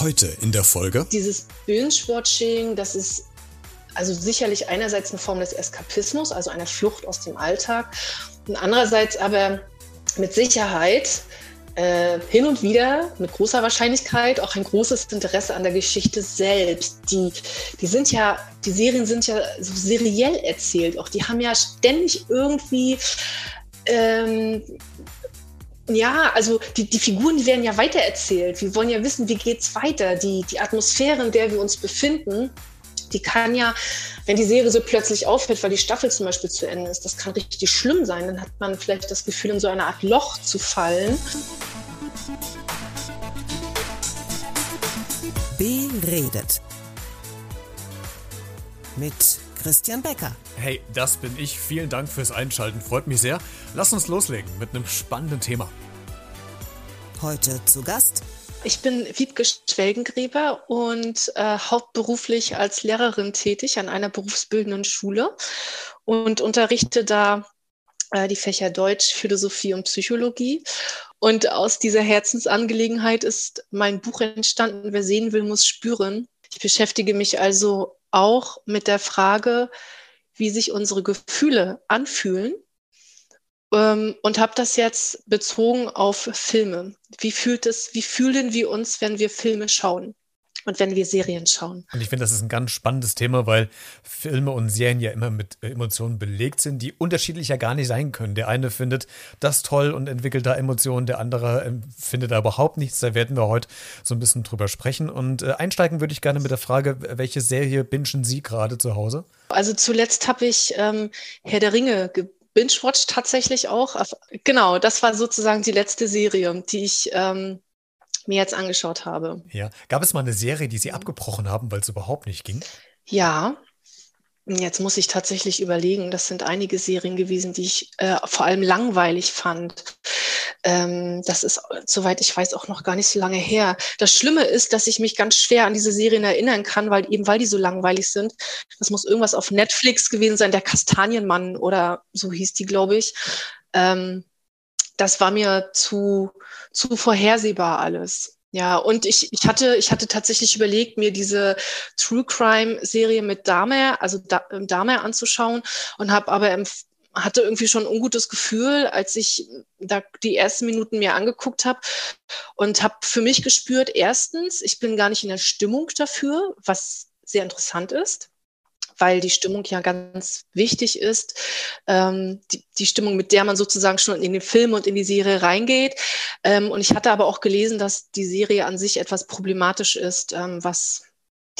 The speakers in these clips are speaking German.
Heute in der Folge. Dieses Binge-Watching, das ist also sicherlich einerseits eine Form des Eskapismus, also einer Flucht aus dem Alltag, und andererseits aber mit Sicherheit äh, hin und wieder mit großer Wahrscheinlichkeit auch ein großes Interesse an der Geschichte selbst. Die, die sind ja, die Serien sind ja so seriell erzählt. Auch die haben ja ständig irgendwie ähm, ja, also die, die Figuren, die werden ja weitererzählt. Wir wollen ja wissen, wie geht's weiter. Die, die Atmosphäre, in der wir uns befinden, die kann ja, wenn die Serie so plötzlich aufhört, weil die Staffel zum Beispiel zu Ende ist, das kann richtig schlimm sein. Dann hat man vielleicht das Gefühl, in so eine Art Loch zu fallen. Beredet. Mit Christian Becker. Hey, das bin ich. Vielen Dank fürs Einschalten. Freut mich sehr. Lass uns loslegen mit einem spannenden Thema. Heute zu Gast ich bin Wiebke Schwelgengräber und äh, hauptberuflich als Lehrerin tätig an einer berufsbildenden Schule und unterrichte da äh, die Fächer Deutsch, Philosophie und Psychologie. Und aus dieser Herzensangelegenheit ist mein Buch entstanden, Wer sehen will, muss spüren. Ich beschäftige mich also auch mit der Frage, wie sich unsere Gefühle anfühlen ähm, und habe das jetzt bezogen auf Filme. Wie fühlt es, wie fühlen wir uns, wenn wir Filme schauen? Und wenn wir Serien schauen. Und ich finde, das ist ein ganz spannendes Thema, weil Filme und Serien ja immer mit Emotionen belegt sind, die unterschiedlicher gar nicht sein können. Der eine findet das toll und entwickelt da Emotionen, der andere ähm, findet da überhaupt nichts. Da werden wir heute so ein bisschen drüber sprechen. Und äh, einsteigen würde ich gerne mit der Frage, welche Serie bingen Sie gerade zu Hause? Also zuletzt habe ich ähm, Herr der Ringe Binge-Watch tatsächlich auch. Genau, das war sozusagen die letzte Serie, die ich ähm, mir jetzt angeschaut habe. Ja. Gab es mal eine Serie, die Sie abgebrochen haben, weil es überhaupt nicht ging? Ja, Jetzt muss ich tatsächlich überlegen. Das sind einige Serien gewesen, die ich äh, vor allem langweilig fand. Ähm, das ist, soweit ich weiß, auch noch gar nicht so lange her. Das Schlimme ist, dass ich mich ganz schwer an diese Serien erinnern kann, weil eben weil die so langweilig sind. Das muss irgendwas auf Netflix gewesen sein, der Kastanienmann oder so hieß die, glaube ich. Ähm, das war mir zu, zu vorhersehbar alles. Ja, und ich, ich hatte, ich hatte tatsächlich überlegt, mir diese True Crime Serie mit Dahmer, also Dahmer anzuschauen und habe aber hatte irgendwie schon ein ungutes Gefühl, als ich da die ersten Minuten mir angeguckt habe und habe für mich gespürt, erstens, ich bin gar nicht in der Stimmung dafür, was sehr interessant ist weil die Stimmung ja ganz wichtig ist. Ähm, die, die, Stimmung, mit der man sozusagen schon in den Film und in die Serie reingeht. Ähm, und ich hatte aber auch gelesen, dass die Serie an sich etwas problematisch ist, ähm, was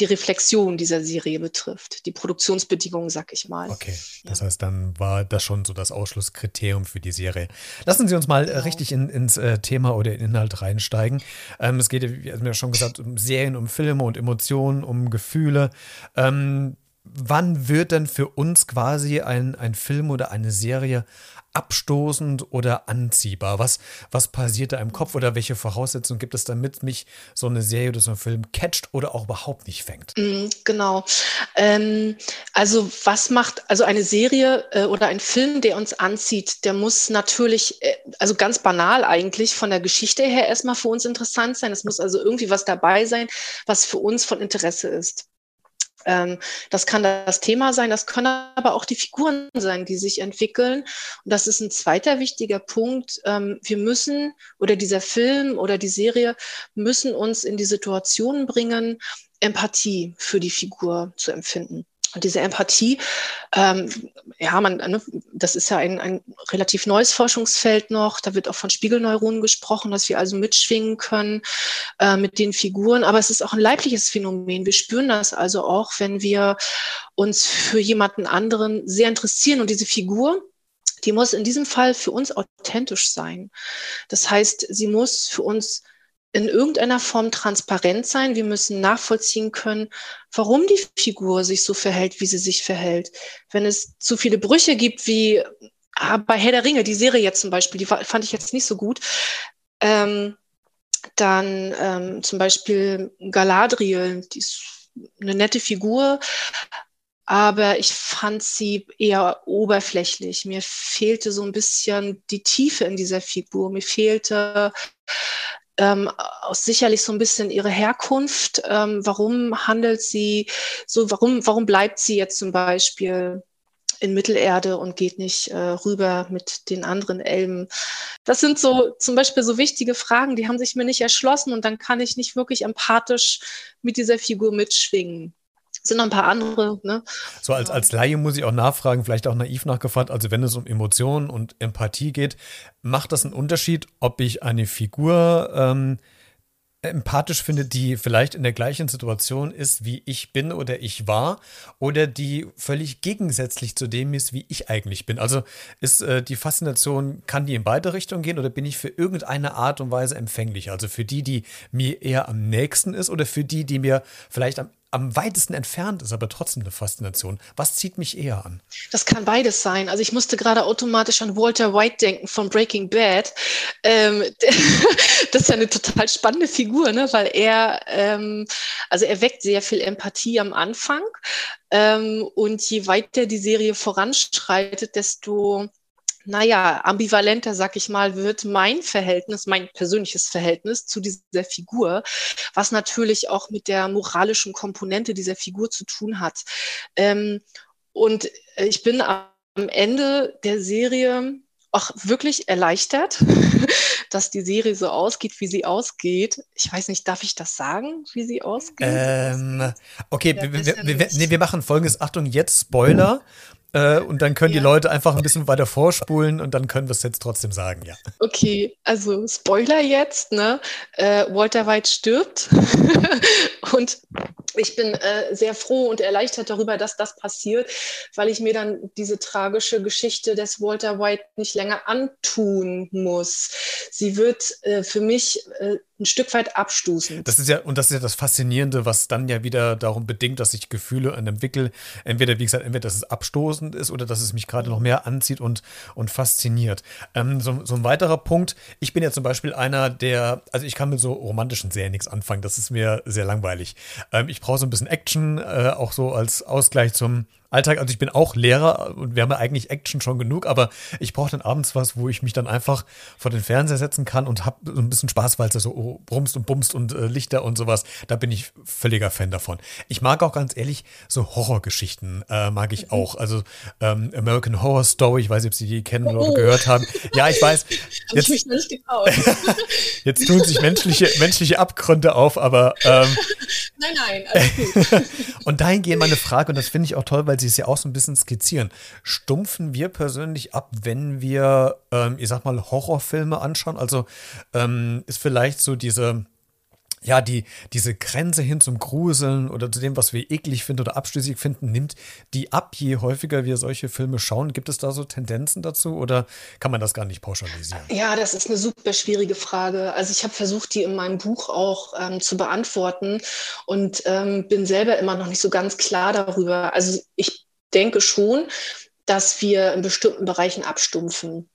die Reflexion dieser Serie betrifft, die Produktionsbedingungen, sag ich mal. Okay, das ja. heißt, dann war das schon so das Ausschlusskriterium für die Serie. Lassen Sie uns mal genau. richtig in, ins äh, Thema oder in Inhalt reinsteigen. Ähm, es geht, wie haben ja schon gesagt, um Serien, um Filme und Emotionen, um Gefühle. Ähm, wann wird denn für uns quasi ein, ein Film oder eine Serie abstoßend oder anziehbar? Was, was passiert da im Kopf oder welche Voraussetzungen gibt es, damit mich so eine Serie oder so ein Film catcht oder auch überhaupt nicht fängt? Mm, genau. Ähm, also was macht, also eine Serie äh, oder ein Film, der uns anzieht, der muss natürlich, äh, also ganz banal eigentlich von der Geschichte her erstmal für uns interessant sein. Es muss also irgendwie was dabei sein, was für uns von Interesse ist. Ähm, das kann das Thema sein, das können aber auch die Figuren sein, die sich entwickeln. Und das ist ein zweiter wichtiger Punkt. Ähm, wir müssen oder dieser Film oder die Serie müssen uns in die Situation bringen, Empathie für die Figur zu empfinden. Und diese Empathie, ähm, ja, man, ne, das ist ja ein, ein relativ neues Forschungsfeld noch. Da wird auch von Spiegelneuronen gesprochen, dass wir also mitschwingen können äh, mit den Figuren. Aber es ist auch ein leibliches Phänomen. Wir spüren das also auch, wenn wir uns für jemanden anderen sehr interessieren. Und diese Figur, die muss in diesem Fall für uns authentisch sein. Das heißt, sie muss für uns in irgendeiner Form transparent sein. Wir müssen nachvollziehen können, warum die Figur sich so verhält, wie sie sich verhält. Wenn es zu viele Brüche gibt, wie ah, bei Herr der Ringe, die Serie jetzt zum Beispiel, die fand ich jetzt nicht so gut. Ähm, dann ähm, zum Beispiel Galadriel, die ist eine nette Figur, aber ich fand sie eher oberflächlich. Mir fehlte so ein bisschen die Tiefe in dieser Figur. Mir fehlte ähm, auch sicherlich so ein bisschen ihre Herkunft. Ähm, warum handelt sie so? Warum, warum bleibt sie jetzt zum Beispiel in Mittelerde und geht nicht äh, rüber mit den anderen Elben. Das sind so zum Beispiel so wichtige Fragen, die haben sich mir nicht erschlossen und dann kann ich nicht wirklich empathisch mit dieser Figur mitschwingen sind noch ein paar andere. Ne? So als, als Laie muss ich auch nachfragen, vielleicht auch naiv nachgefragt, also wenn es um Emotionen und Empathie geht, macht das einen Unterschied, ob ich eine Figur ähm, empathisch finde, die vielleicht in der gleichen Situation ist, wie ich bin oder ich war, oder die völlig gegensätzlich zu dem ist, wie ich eigentlich bin. Also ist äh, die Faszination, kann die in beide Richtungen gehen oder bin ich für irgendeine Art und Weise empfänglich? Also für die, die mir eher am nächsten ist oder für die, die mir vielleicht am am weitesten entfernt ist, aber trotzdem eine Faszination. Was zieht mich eher an? Das kann beides sein. Also ich musste gerade automatisch an Walter White denken von Breaking Bad. Ähm, das ist ja eine total spannende Figur, ne? weil er, ähm, also er weckt sehr viel Empathie am Anfang. Ähm, und je weiter die Serie voranschreitet, desto naja, ambivalenter, sag ich mal, wird mein Verhältnis, mein persönliches Verhältnis zu dieser Figur, was natürlich auch mit der moralischen Komponente dieser Figur zu tun hat. Ähm, und ich bin am Ende der Serie auch wirklich erleichtert, dass die Serie so ausgeht, wie sie ausgeht. Ich weiß nicht, darf ich das sagen, wie sie ausgeht? Ähm, okay, wir, wir, wir, nee, wir machen folgendes. Achtung, jetzt Spoiler. Äh, und dann können ja. die Leute einfach ein bisschen weiter vorspulen und dann können wir es jetzt trotzdem sagen, ja. Okay, also Spoiler jetzt, ne? Äh, Walter White stirbt und ich bin äh, sehr froh und erleichtert darüber, dass das passiert, weil ich mir dann diese tragische Geschichte des Walter White nicht länger antun muss. Sie wird äh, für mich äh, ein Stück weit abstoßend. Das ist ja, und das ist ja das Faszinierende, was dann ja wieder darum bedingt, dass ich Gefühle entwickle. Entweder, wie gesagt, entweder, dass es abstoßend ist oder dass es mich gerade noch mehr anzieht und, und fasziniert. Ähm, so, so ein weiterer Punkt, ich bin ja zum Beispiel einer, der, also ich kann mit so romantischen Serien nichts anfangen, das ist mir sehr langweilig. Ähm, ich brauche so ein bisschen Action, äh, auch so als Ausgleich zum Alltag. Also ich bin auch Lehrer und wir haben ja eigentlich Action schon genug, aber ich brauche dann abends was, wo ich mich dann einfach vor den Fernseher setzen kann und habe so ein bisschen Spaß, weil es da so brumst und bumst und äh, Lichter und sowas. Da bin ich völliger Fan davon. Ich mag auch ganz ehrlich so Horrorgeschichten, äh, mag ich mhm. auch. Also ähm, American Horror Story, ich weiß nicht, ob Sie die kennen oder oh. gehört haben. Ja, ich weiß. Jetzt, ich mich nicht jetzt tun sich menschliche, menschliche Abgründe auf, aber ähm, nein, nein, alles gut. und dahingehend meine Frage, und das finde ich auch toll, weil Sie es ja auch so ein bisschen skizzieren. Stumpfen wir persönlich ab, wenn wir, ähm, ich sag mal, Horrorfilme anschauen? Also ähm, ist vielleicht so diese, ja, die, diese Grenze hin zum Gruseln oder zu dem, was wir eklig finden oder abschließend finden, nimmt die ab, je häufiger wir solche Filme schauen. Gibt es da so Tendenzen dazu oder kann man das gar nicht pauschalisieren? Ja, das ist eine super schwierige Frage. Also ich habe versucht, die in meinem Buch auch ähm, zu beantworten und ähm, bin selber immer noch nicht so ganz klar darüber. Also ich denke schon, dass wir in bestimmten Bereichen abstumpfen.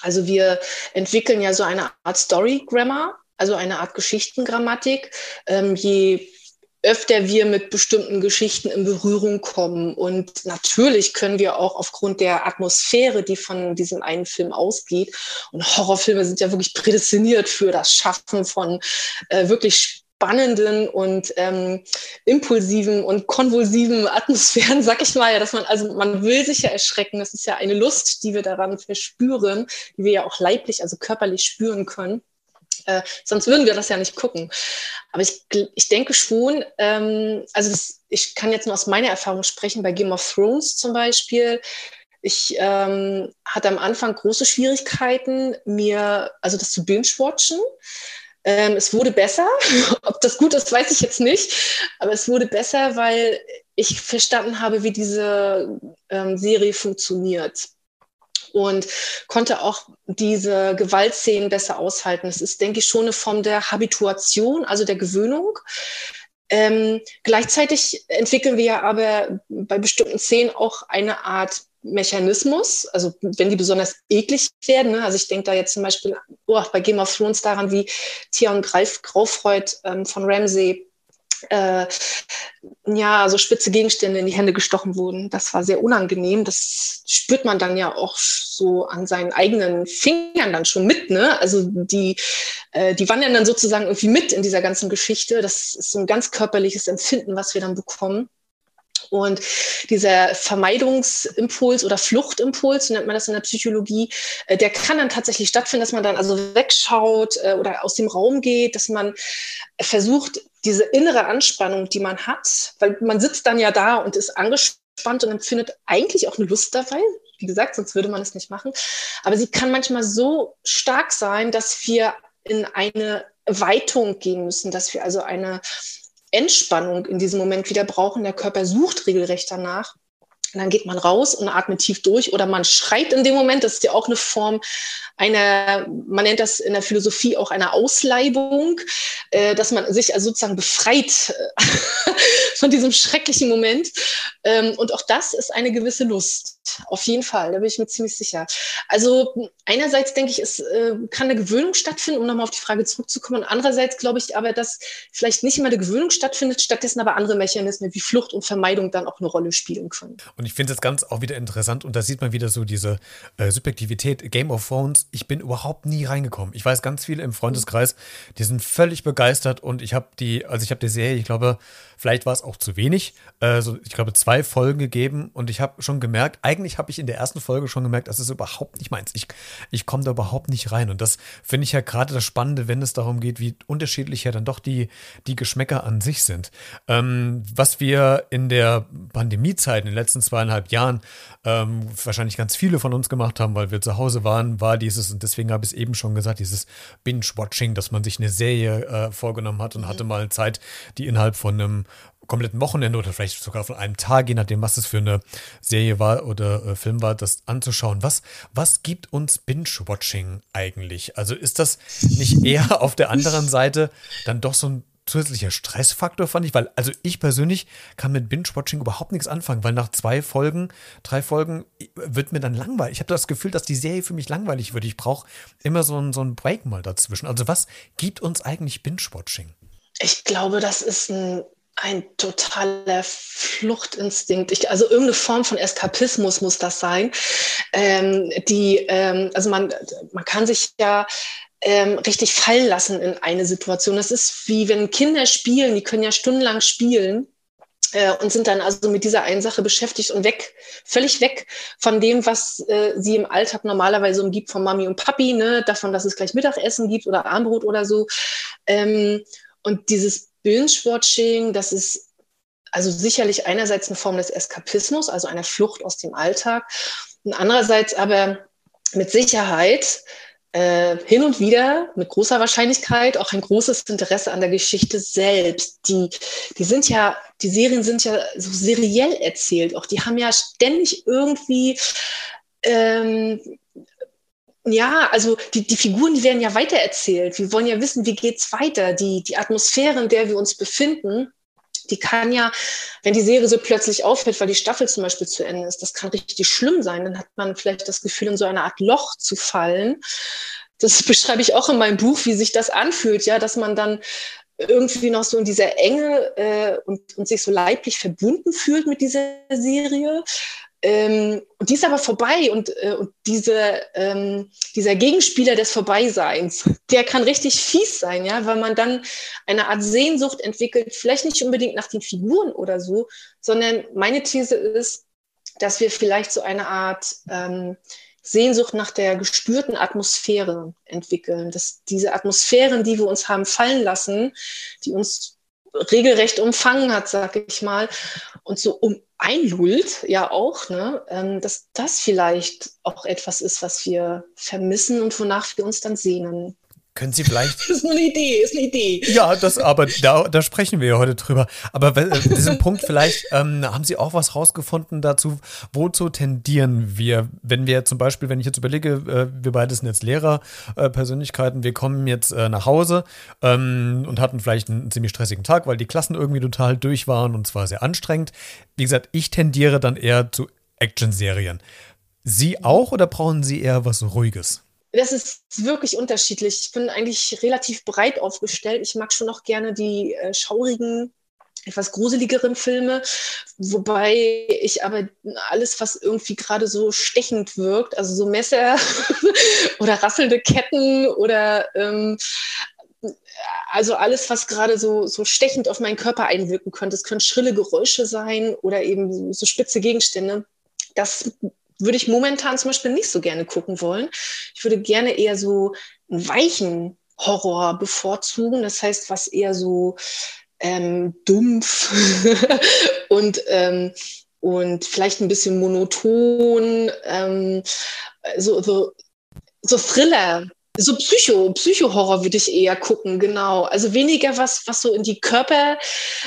Also wir entwickeln ja so eine Art Story Grammar, also eine Art Geschichtengrammatik. Ähm, je öfter wir mit bestimmten Geschichten in Berührung kommen. Und natürlich können wir auch aufgrund der Atmosphäre, die von diesem einen Film ausgeht, und Horrorfilme sind ja wirklich prädestiniert für das Schaffen von äh, wirklich spannenden und ähm, impulsiven und konvulsiven Atmosphären, sag ich mal, ja, dass man, also man will sich ja erschrecken. Das ist ja eine Lust, die wir daran verspüren, die wir ja auch leiblich, also körperlich spüren können. Äh, sonst würden wir das ja nicht gucken. Aber ich, ich denke schon, ähm, also das, ich kann jetzt nur aus meiner Erfahrung sprechen, bei Game of Thrones zum Beispiel. Ich ähm, hatte am Anfang große Schwierigkeiten, mir, also das zu binge-watchen. Ähm, es wurde besser. Ob das gut ist, weiß ich jetzt nicht. Aber es wurde besser, weil ich verstanden habe, wie diese ähm, Serie funktioniert und konnte auch diese Gewaltszenen besser aushalten. Es ist, denke ich, schon eine Form der Habituation, also der Gewöhnung. Ähm, gleichzeitig entwickeln wir aber bei bestimmten Szenen auch eine Art Mechanismus, also wenn die besonders eklig werden. Ne? Also ich denke da jetzt zum Beispiel oh, bei Game of Thrones daran, wie Theon Greif, Graufreud ähm, von Ramsey äh, ja, so spitze Gegenstände in die Hände gestochen wurden. Das war sehr unangenehm. Das spürt man dann ja auch so an seinen eigenen Fingern dann schon mit. Ne? Also die, äh, die wandern dann sozusagen irgendwie mit in dieser ganzen Geschichte. Das ist so ein ganz körperliches Empfinden, was wir dann bekommen. Und dieser Vermeidungsimpuls oder Fluchtimpuls, so nennt man das in der Psychologie, äh, der kann dann tatsächlich stattfinden, dass man dann also wegschaut äh, oder aus dem Raum geht, dass man versucht, diese innere Anspannung, die man hat, weil man sitzt dann ja da und ist angespannt und empfindet eigentlich auch eine Lust dabei. Wie gesagt, sonst würde man es nicht machen. Aber sie kann manchmal so stark sein, dass wir in eine Weitung gehen müssen, dass wir also eine Entspannung in diesem Moment wieder brauchen. Der Körper sucht regelrecht danach. Und dann geht man raus und atmet tief durch oder man schreit in dem Moment. Das ist ja auch eine Form einer, man nennt das in der Philosophie auch eine Ausleibung, äh, dass man sich also sozusagen befreit äh, von diesem schrecklichen Moment. Ähm, und auch das ist eine gewisse Lust. Auf jeden Fall, da bin ich mir ziemlich sicher. Also einerseits denke ich, es äh, kann eine Gewöhnung stattfinden, um nochmal auf die Frage zurückzukommen. Und andererseits glaube ich aber, dass vielleicht nicht immer eine Gewöhnung stattfindet, stattdessen aber andere Mechanismen wie Flucht und Vermeidung dann auch eine Rolle spielen können. Und ich finde es ganz auch wieder interessant und da sieht man wieder so diese äh, Subjektivität. Game of Thrones, ich bin überhaupt nie reingekommen. Ich weiß ganz viele im Freundeskreis, die sind völlig begeistert und ich habe die, also ich habe die Serie, ich glaube, vielleicht war es auch zu wenig, äh, so, ich glaube, zwei Folgen gegeben und ich habe schon gemerkt, eigentlich habe ich in der ersten Folge schon gemerkt, das ist überhaupt nicht meins. Ich, ich komme da überhaupt nicht rein und das finde ich ja gerade das Spannende, wenn es darum geht, wie unterschiedlich ja dann doch die, die Geschmäcker an sich sind. Ähm, was wir in der Pandemiezeit in den letzten zweieinhalb Jahren ähm, wahrscheinlich ganz viele von uns gemacht haben, weil wir zu Hause waren, war dieses, und deswegen habe ich es eben schon gesagt, dieses Binge-Watching, dass man sich eine Serie äh, vorgenommen hat und mhm. hatte mal Zeit, die innerhalb von einem kompletten Wochenende oder vielleicht sogar von einem Tag, je nachdem, was es für eine Serie war oder äh, Film war, das anzuschauen. Was, was gibt uns Binge-Watching eigentlich? Also ist das nicht eher auf der anderen Seite dann doch so ein zusätzlicher Stressfaktor, fand ich, weil, also ich persönlich kann mit Binge-Watching überhaupt nichts anfangen, weil nach zwei Folgen, drei Folgen wird mir dann langweilig. Ich habe das Gefühl, dass die Serie für mich langweilig wird. Ich brauche immer so einen, so einen Break mal dazwischen. Also was gibt uns eigentlich Binge-Watching? Ich glaube, das ist ein ein totaler Fluchtinstinkt. Ich, also irgendeine Form von Eskapismus muss das sein. Ähm, die, ähm, also man, man kann sich ja ähm, richtig fallen lassen in eine Situation. Das ist wie wenn Kinder spielen, die können ja stundenlang spielen äh, und sind dann also mit dieser einen Sache beschäftigt und weg, völlig weg von dem, was äh, sie im Alltag normalerweise umgibt von Mami und Papi, ne? davon, dass es gleich Mittagessen gibt oder Armbrot oder so. Ähm, und dieses Binge-Watching, das ist also sicherlich einerseits eine Form des Eskapismus, also einer Flucht aus dem Alltag, und andererseits aber mit Sicherheit äh, hin und wieder mit großer Wahrscheinlichkeit auch ein großes Interesse an der Geschichte selbst. Die, die sind ja, die Serien sind ja so seriell erzählt. Auch die haben ja ständig irgendwie ähm, ja, also die, die Figuren, die werden ja weitererzählt. Wir wollen ja wissen, wie geht's weiter. Die, die Atmosphäre, in der wir uns befinden, die kann ja, wenn die Serie so plötzlich aufhört, weil die Staffel zum Beispiel zu Ende ist, das kann richtig schlimm sein. Dann hat man vielleicht das Gefühl, in so eine Art Loch zu fallen. Das beschreibe ich auch in meinem Buch, wie sich das anfühlt, ja, dass man dann irgendwie noch so in dieser Enge äh, und, und sich so leiblich verbunden fühlt mit dieser Serie. Ähm, und die ist aber vorbei und, äh, und diese, ähm, dieser Gegenspieler des Vorbeiseins, der kann richtig fies sein, ja, weil man dann eine Art Sehnsucht entwickelt, vielleicht nicht unbedingt nach den Figuren oder so, sondern meine These ist, dass wir vielleicht so eine Art ähm, Sehnsucht nach der gespürten Atmosphäre entwickeln, dass diese Atmosphären, die wir uns haben fallen lassen, die uns regelrecht umfangen hat, sag ich mal, und so um einlullt, ja auch, ne, ähm, dass das vielleicht auch etwas ist, was wir vermissen und wonach wir uns dann sehnen. Können Sie vielleicht. Das ist nur eine Idee, ist eine Idee. Ja, das, aber da, da sprechen wir ja heute drüber. Aber äh, diesen Punkt vielleicht, ähm, haben Sie auch was rausgefunden dazu, wozu tendieren wir, wenn wir zum Beispiel, wenn ich jetzt überlege, äh, wir beide sind jetzt Lehrerpersönlichkeiten, äh, wir kommen jetzt äh, nach Hause ähm, und hatten vielleicht einen ziemlich stressigen Tag, weil die Klassen irgendwie total durch waren und zwar sehr anstrengend. Wie gesagt, ich tendiere dann eher zu Action-Serien. Sie auch oder brauchen Sie eher was Ruhiges? Das ist wirklich unterschiedlich. Ich bin eigentlich relativ breit aufgestellt. Ich mag schon noch gerne die äh, schaurigen etwas gruseligeren Filme, wobei ich aber alles, was irgendwie gerade so stechend wirkt, also so Messer oder rasselnde Ketten oder ähm, also alles, was gerade so, so stechend auf meinen Körper einwirken könnte. Es können schrille Geräusche sein oder eben so spitze Gegenstände. Das würde ich momentan zum Beispiel nicht so gerne gucken wollen. Ich würde gerne eher so einen weichen Horror bevorzugen. Das heißt, was eher so ähm, dumpf und, ähm, und vielleicht ein bisschen monoton, ähm, so, so, so Thriller, so Psycho, Psycho-Horror würde ich eher gucken, genau. Also weniger was, was so in die Körper,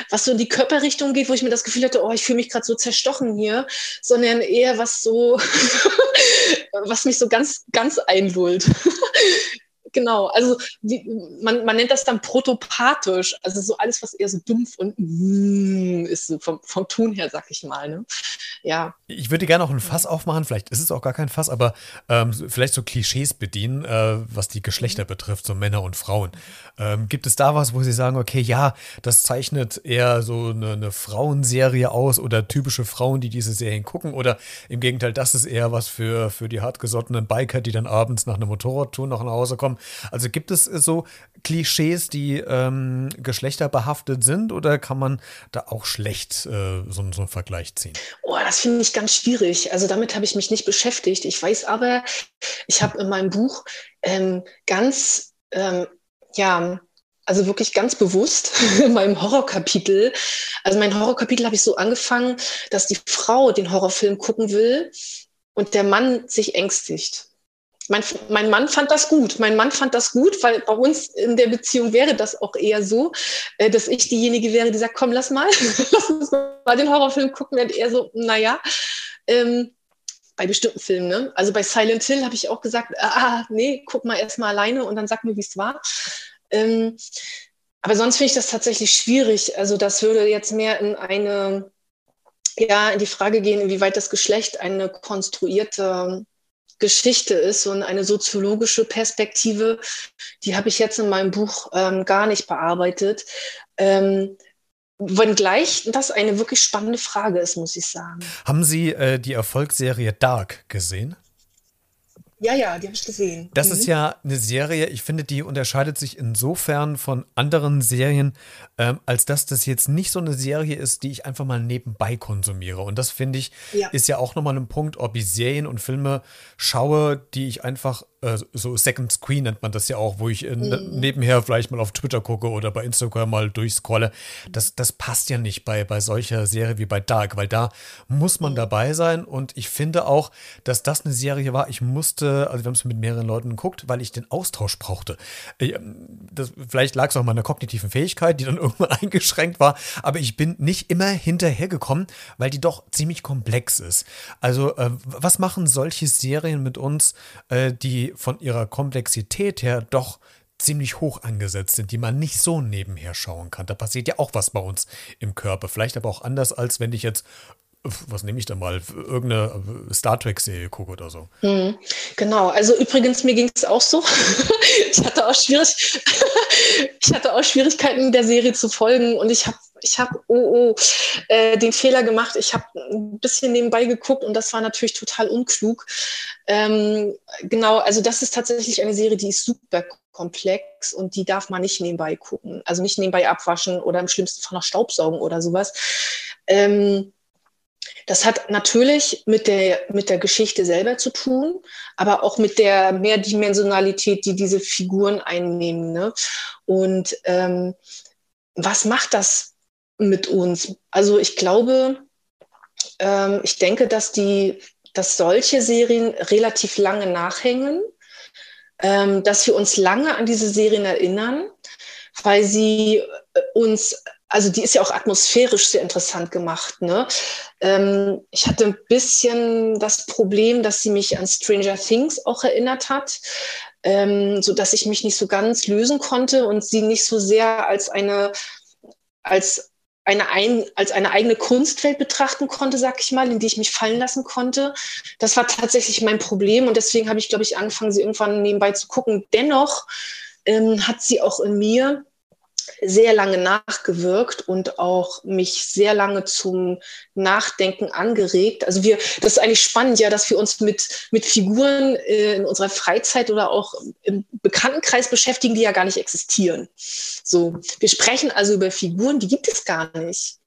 was so in die Körperrichtung geht, wo ich mir das Gefühl hatte, oh, ich fühle mich gerade so zerstochen hier, sondern eher was so, was mich so ganz, ganz einlullt. Genau, also die, man, man nennt das dann protopathisch, also so alles, was eher so dumpf und mm, ist so vom, vom Tun her, sag ich mal. Ne? Ja. Ich würde gerne noch ein Fass aufmachen, vielleicht ist es auch gar kein Fass, aber ähm, vielleicht so Klischees bedienen, äh, was die Geschlechter betrifft, so Männer und Frauen. Ähm, gibt es da was, wo Sie sagen, okay, ja, das zeichnet eher so eine, eine Frauenserie aus oder typische Frauen, die diese Serien gucken oder im Gegenteil, das ist eher was für, für die hartgesottenen Biker, die dann abends nach einem Motorradtour noch nach Hause kommen also gibt es so Klischees, die ähm, geschlechterbehaftet sind oder kann man da auch schlecht äh, so, so einen Vergleich ziehen? Oh, das finde ich ganz schwierig. Also damit habe ich mich nicht beschäftigt. Ich weiß aber, ich habe in meinem Buch ähm, ganz, ähm, ja, also wirklich ganz bewusst in meinem Horrorkapitel. Also mein Horrorkapitel habe ich so angefangen, dass die Frau den Horrorfilm gucken will und der Mann sich ängstigt. Mein, mein Mann fand das gut. Mein Mann fand das gut, weil bei uns in der Beziehung wäre das auch eher so, äh, dass ich diejenige wäre, die sagt, komm, lass mal, lass uns mal den Horrorfilm gucken, während er so, naja. Ähm, bei bestimmten Filmen, ne? Also bei Silent Hill habe ich auch gesagt, ah, nee, guck mal erst mal alleine und dann sag mir, wie es war. Ähm, aber sonst finde ich das tatsächlich schwierig. Also das würde jetzt mehr in eine, ja, in die Frage gehen, inwieweit das Geschlecht eine konstruierte Geschichte ist und eine soziologische Perspektive, die habe ich jetzt in meinem Buch ähm, gar nicht bearbeitet. Ähm, wenngleich das eine wirklich spannende Frage ist, muss ich sagen. Haben Sie äh, die Erfolgsserie Dark gesehen? Ja, ja, die habe ich gesehen. Das mhm. ist ja eine Serie, ich finde, die unterscheidet sich insofern von anderen Serien, ähm, als dass das jetzt nicht so eine Serie ist, die ich einfach mal nebenbei konsumiere. Und das finde ich, ja. ist ja auch nochmal ein Punkt, ob ich Serien und Filme schaue, die ich einfach so Second Screen nennt man das ja auch, wo ich äh, mhm. nebenher vielleicht mal auf Twitter gucke oder bei Instagram mal durchscrolle. Das, das passt ja nicht bei, bei solcher Serie wie bei Dark, weil da muss man mhm. dabei sein und ich finde auch, dass das eine Serie war, ich musste, also wir haben es mit mehreren Leuten geguckt, weil ich den Austausch brauchte. Ähm, das, vielleicht lag es auch an meiner kognitiven Fähigkeit, die dann irgendwann eingeschränkt war, aber ich bin nicht immer hinterhergekommen, weil die doch ziemlich komplex ist. Also äh, was machen solche Serien mit uns, äh, von ihrer Komplexität her doch ziemlich hoch angesetzt sind, die man nicht so nebenher schauen kann. Da passiert ja auch was bei uns im Körper. Vielleicht aber auch anders, als wenn ich jetzt was nehme ich da mal, irgendeine Star Trek-Serie gucke oder so. Hm, genau, also übrigens, mir ging es auch so. ich, hatte auch schwierig ich hatte auch Schwierigkeiten, der Serie zu folgen und ich habe ich habe oh, oh, äh, den Fehler gemacht. Ich habe ein bisschen nebenbei geguckt und das war natürlich total unklug. Ähm, genau, also das ist tatsächlich eine Serie, die ist super komplex und die darf man nicht nebenbei gucken. Also nicht nebenbei abwaschen oder im schlimmsten Fall noch Staubsaugen oder sowas. Ähm, das hat natürlich mit der, mit der Geschichte selber zu tun, aber auch mit der Mehrdimensionalität, die diese Figuren einnehmen. Ne? Und ähm, was macht das mit uns? Also ich glaube, ähm, ich denke, dass die, dass solche Serien relativ lange nachhängen, ähm, dass wir uns lange an diese Serien erinnern, weil sie äh, uns also die ist ja auch atmosphärisch sehr interessant gemacht. Ne? Ähm, ich hatte ein bisschen das Problem, dass sie mich an Stranger Things auch erinnert hat, ähm, so dass ich mich nicht so ganz lösen konnte und sie nicht so sehr als eine als eine, ein, als eine eigene Kunstwelt betrachten konnte, sag ich mal, in die ich mich fallen lassen konnte. Das war tatsächlich mein Problem und deswegen habe ich, glaube ich, angefangen, sie irgendwann nebenbei zu gucken. Dennoch ähm, hat sie auch in mir sehr lange nachgewirkt und auch mich sehr lange zum Nachdenken angeregt. Also wir, das ist eigentlich spannend, ja, dass wir uns mit, mit Figuren äh, in unserer Freizeit oder auch im Bekanntenkreis beschäftigen, die ja gar nicht existieren. So, wir sprechen also über Figuren, die gibt es gar nicht.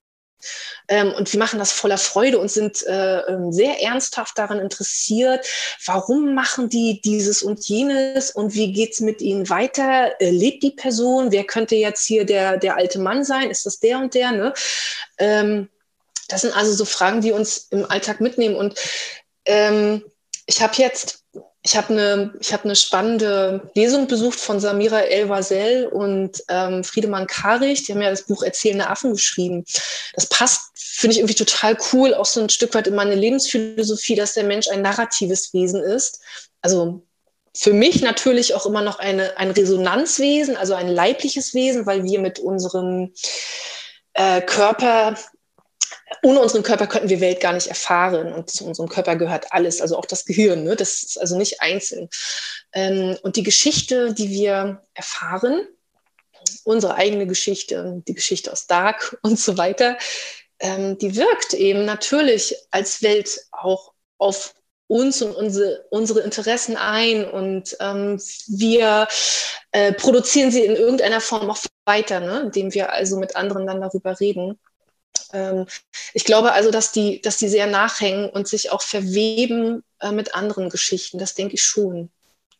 Ähm, und wir machen das voller Freude und sind äh, ähm, sehr ernsthaft daran interessiert, warum machen die dieses und jenes und wie geht es mit ihnen weiter? Äh, lebt die Person? Wer könnte jetzt hier der, der alte Mann sein? Ist das der und der? Ne? Ähm, das sind also so Fragen, die uns im Alltag mitnehmen. Und ähm, ich habe jetzt ich habe eine, ich hab eine spannende Lesung besucht von Samira El-Wasel und ähm, Friedemann Karich. Die haben ja das Buch Erzählende Affen geschrieben. Das passt, finde ich irgendwie total cool, auch so ein Stück weit in meine Lebensphilosophie, dass der Mensch ein narratives Wesen ist. Also für mich natürlich auch immer noch eine, ein Resonanzwesen, also ein leibliches Wesen, weil wir mit unserem äh, Körper ohne unseren Körper könnten wir Welt gar nicht erfahren. Und zu unserem Körper gehört alles, also auch das Gehirn. Ne? Das ist also nicht einzeln. Ähm, und die Geschichte, die wir erfahren, unsere eigene Geschichte, die Geschichte aus Dark und so weiter, ähm, die wirkt eben natürlich als Welt auch auf uns und unsere, unsere Interessen ein und ähm, wir äh, produzieren sie in irgendeiner Form auch weiter, ne? indem wir also mit anderen dann darüber reden. Ähm, ich glaube also, dass die, dass die sehr nachhängen und sich auch verweben äh, mit anderen Geschichten. Das denke ich schon.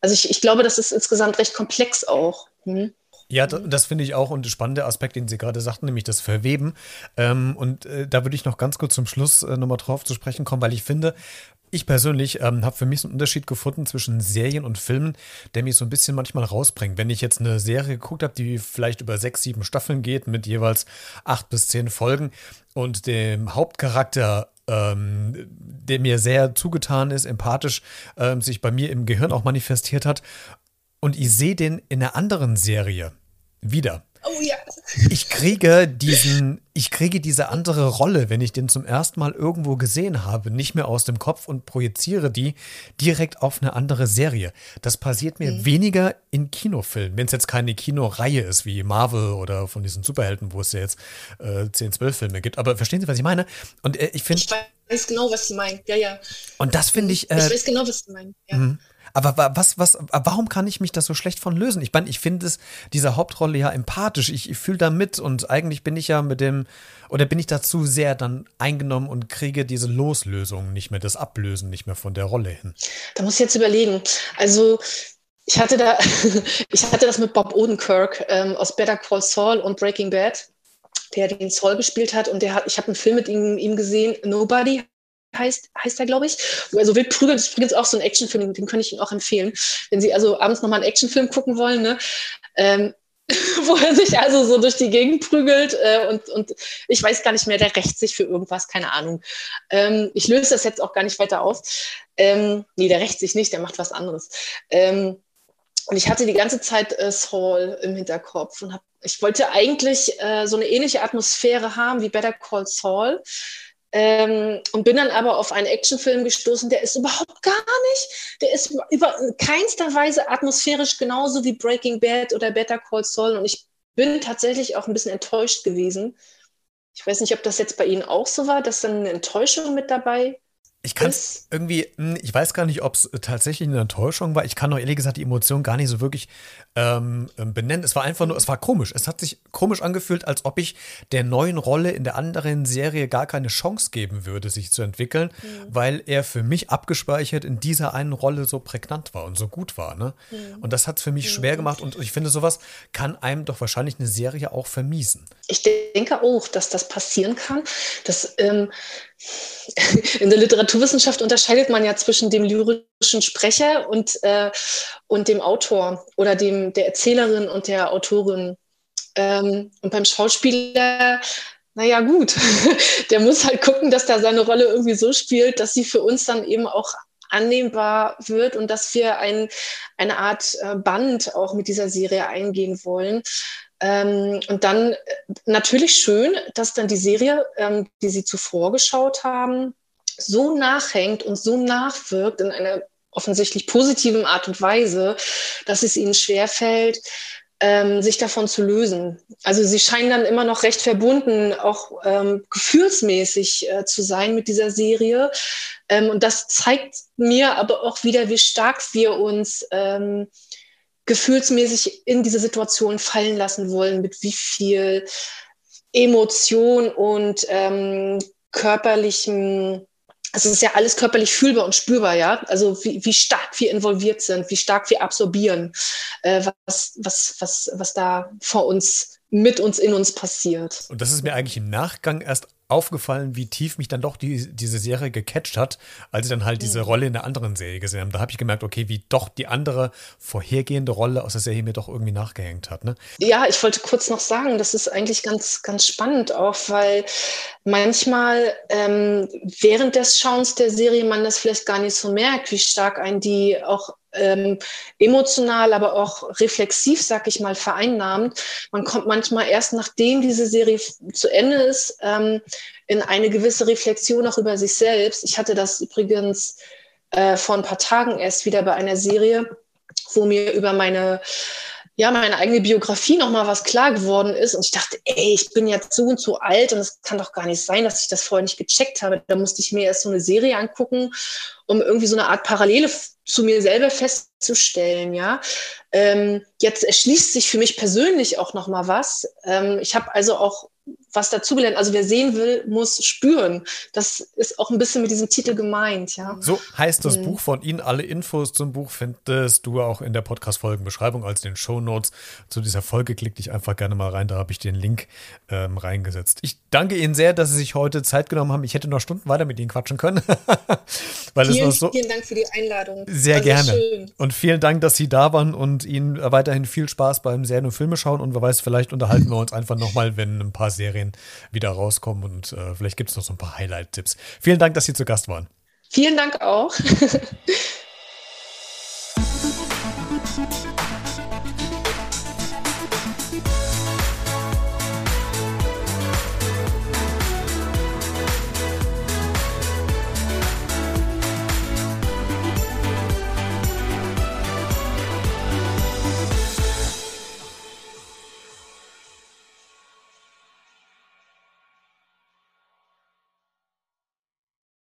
Also ich, ich glaube, das ist insgesamt recht komplex auch. Hm? Ja, das finde ich auch und der spannende Aspekt, den Sie gerade sagten, nämlich das Verweben. Ähm, und äh, da würde ich noch ganz kurz zum Schluss äh, nochmal drauf zu sprechen kommen, weil ich finde, ich persönlich ähm, habe für mich so einen Unterschied gefunden zwischen Serien und Filmen, der mich so ein bisschen manchmal rausbringt. Wenn ich jetzt eine Serie geguckt habe, die vielleicht über sechs, sieben Staffeln geht, mit jeweils acht bis zehn Folgen und dem Hauptcharakter ähm, der mir sehr zugetan ist, empathisch ähm, sich bei mir im Gehirn auch manifestiert hat. Und ich sehe den in einer anderen Serie wieder. Oh ja. Ich kriege diesen, ich kriege diese andere Rolle, wenn ich den zum ersten Mal irgendwo gesehen habe, nicht mehr aus dem Kopf und projiziere die direkt auf eine andere Serie. Das passiert mir mhm. weniger in Kinofilmen, wenn es jetzt keine Kinoreihe ist wie Marvel oder von diesen Superhelden, wo es ja jetzt äh, 10, 12 Filme gibt. Aber verstehen Sie, was ich meine? Und äh, ich finde. Ich weiß genau, was Sie meinen. Ja, ja. Und das finde ich. Äh, ich weiß genau, was Sie meinen. Ja. Aber was, was, warum kann ich mich da so schlecht von lösen? Ich meine, ich finde es dieser Hauptrolle ja empathisch. Ich, ich fühle da mit und eigentlich bin ich ja mit dem, oder bin ich dazu sehr dann eingenommen und kriege diese Loslösung nicht mehr, das Ablösen nicht mehr von der Rolle hin. Da muss ich jetzt überlegen. Also, ich hatte da, ich hatte das mit Bob Odenkirk ähm, aus Better Call Saul und Breaking Bad der den Saul gespielt hat und der hat, ich habe einen Film mit ihm, ihm gesehen, Nobody heißt, heißt er, glaube ich. Also wild prügeln ist übrigens auch so ein Actionfilm, den könnte ich Ihnen auch empfehlen. Wenn Sie also abends nochmal einen Actionfilm gucken wollen, ne? Ähm, wo er sich also so durch die Gegend prügelt äh, und, und ich weiß gar nicht mehr, der rächt sich für irgendwas, keine Ahnung. Ähm, ich löse das jetzt auch gar nicht weiter auf. Ähm, nee, der rächt sich nicht, der macht was anderes. Ähm, und ich hatte die ganze Zeit äh, Saul im Hinterkopf und hab, ich wollte eigentlich äh, so eine ähnliche Atmosphäre haben wie Better Call Saul. Ähm, und bin dann aber auf einen Actionfilm gestoßen, der ist überhaupt gar nicht, der ist über keinster Weise atmosphärisch genauso wie Breaking Bad oder Better Call Saul. Und ich bin tatsächlich auch ein bisschen enttäuscht gewesen. Ich weiß nicht, ob das jetzt bei Ihnen auch so war, dass dann eine Enttäuschung mit dabei ich kann es irgendwie, hm, ich weiß gar nicht, ob es tatsächlich eine Enttäuschung war. Ich kann doch ehrlich gesagt die Emotion gar nicht so wirklich ähm, ähm, benennen. Es war einfach nur, es war komisch. Es hat sich komisch angefühlt, als ob ich der neuen Rolle in der anderen Serie gar keine Chance geben würde, sich zu entwickeln, mhm. weil er für mich abgespeichert in dieser einen Rolle so prägnant war und so gut war. Ne? Mhm. Und das hat es für mich mhm. schwer gemacht. Und ich finde, sowas kann einem doch wahrscheinlich eine Serie auch vermiesen. Ich denke auch, dass das passieren kann. Dass, ähm, in der Literaturwissenschaft unterscheidet man ja zwischen dem lyrischen Sprecher und, äh, und dem Autor oder dem, der Erzählerin und der Autorin. Ähm, und beim Schauspieler, naja, gut, der muss halt gucken, dass da seine Rolle irgendwie so spielt, dass sie für uns dann eben auch annehmbar wird und dass wir ein, eine Art äh, Band auch mit dieser Serie eingehen wollen. Ähm, und dann äh, natürlich schön, dass dann die Serie, ähm, die Sie zuvor geschaut haben, so nachhängt und so nachwirkt in einer offensichtlich positiven Art und Weise, dass es Ihnen schwerfällt, ähm, sich davon zu lösen. Also sie scheinen dann immer noch recht verbunden, auch ähm, gefühlsmäßig äh, zu sein mit dieser Serie. Ähm, und das zeigt mir aber auch wieder, wie stark wir uns ähm, gefühlsmäßig in diese Situation fallen lassen wollen, mit wie viel Emotion und ähm, körperlichen es ist ja alles körperlich fühlbar und spürbar, ja. Also wie, wie stark wir involviert sind, wie stark wir absorbieren, äh, was, was, was, was da vor uns, mit uns, in uns passiert. Und das ist mir eigentlich im Nachgang erst aufgefallen, wie tief mich dann doch die, diese Serie gecatcht hat, als ich dann halt diese Rolle in der anderen Serie gesehen habe. Da habe ich gemerkt, okay, wie doch die andere vorhergehende Rolle aus der Serie mir doch irgendwie nachgehängt hat. Ne? Ja, ich wollte kurz noch sagen, das ist eigentlich ganz, ganz spannend auch, weil manchmal ähm, während des Schauens der Serie man das vielleicht gar nicht so merkt, wie stark ein die auch ähm, emotional, aber auch reflexiv, sag ich mal, vereinnahmt. Man kommt manchmal erst nachdem diese Serie zu Ende ist, ähm, in eine gewisse Reflexion auch über sich selbst. Ich hatte das übrigens äh, vor ein paar Tagen erst wieder bei einer Serie, wo mir über meine ja, meine eigene Biografie nochmal was klar geworden ist. Und ich dachte, ey, ich bin jetzt so und so alt und es kann doch gar nicht sein, dass ich das vorher nicht gecheckt habe. Da musste ich mir erst so eine Serie angucken, um irgendwie so eine Art Parallele zu mir selber festzustellen, ja. Ähm, jetzt erschließt sich für mich persönlich auch nochmal was. Ähm, ich habe also auch was dazugelernt. Also wer sehen will, muss spüren. Das ist auch ein bisschen mit diesem Titel gemeint, ja. So heißt das mhm. Buch von Ihnen. Alle Infos zum Buch findest du auch in der Podcast-Folgenbeschreibung als den Show Notes zu dieser Folge. Klick dich einfach gerne mal rein, da habe ich den Link ähm, reingesetzt. Ich danke Ihnen sehr, dass Sie sich heute Zeit genommen haben. Ich hätte noch Stunden weiter mit Ihnen quatschen können. Weil vielen, es noch so vielen Dank für die Einladung. Sehr gerne. Schön. Und vielen Dank, dass Sie da waren und Ihnen weiterhin viel Spaß beim Serien und Filme schauen. Und wer weiß, vielleicht unterhalten wir uns einfach nochmal, wenn ein paar Serien wieder rauskommen und äh, vielleicht gibt es noch so ein paar Highlight-Tipps. Vielen Dank, dass Sie zu Gast waren. Vielen Dank auch.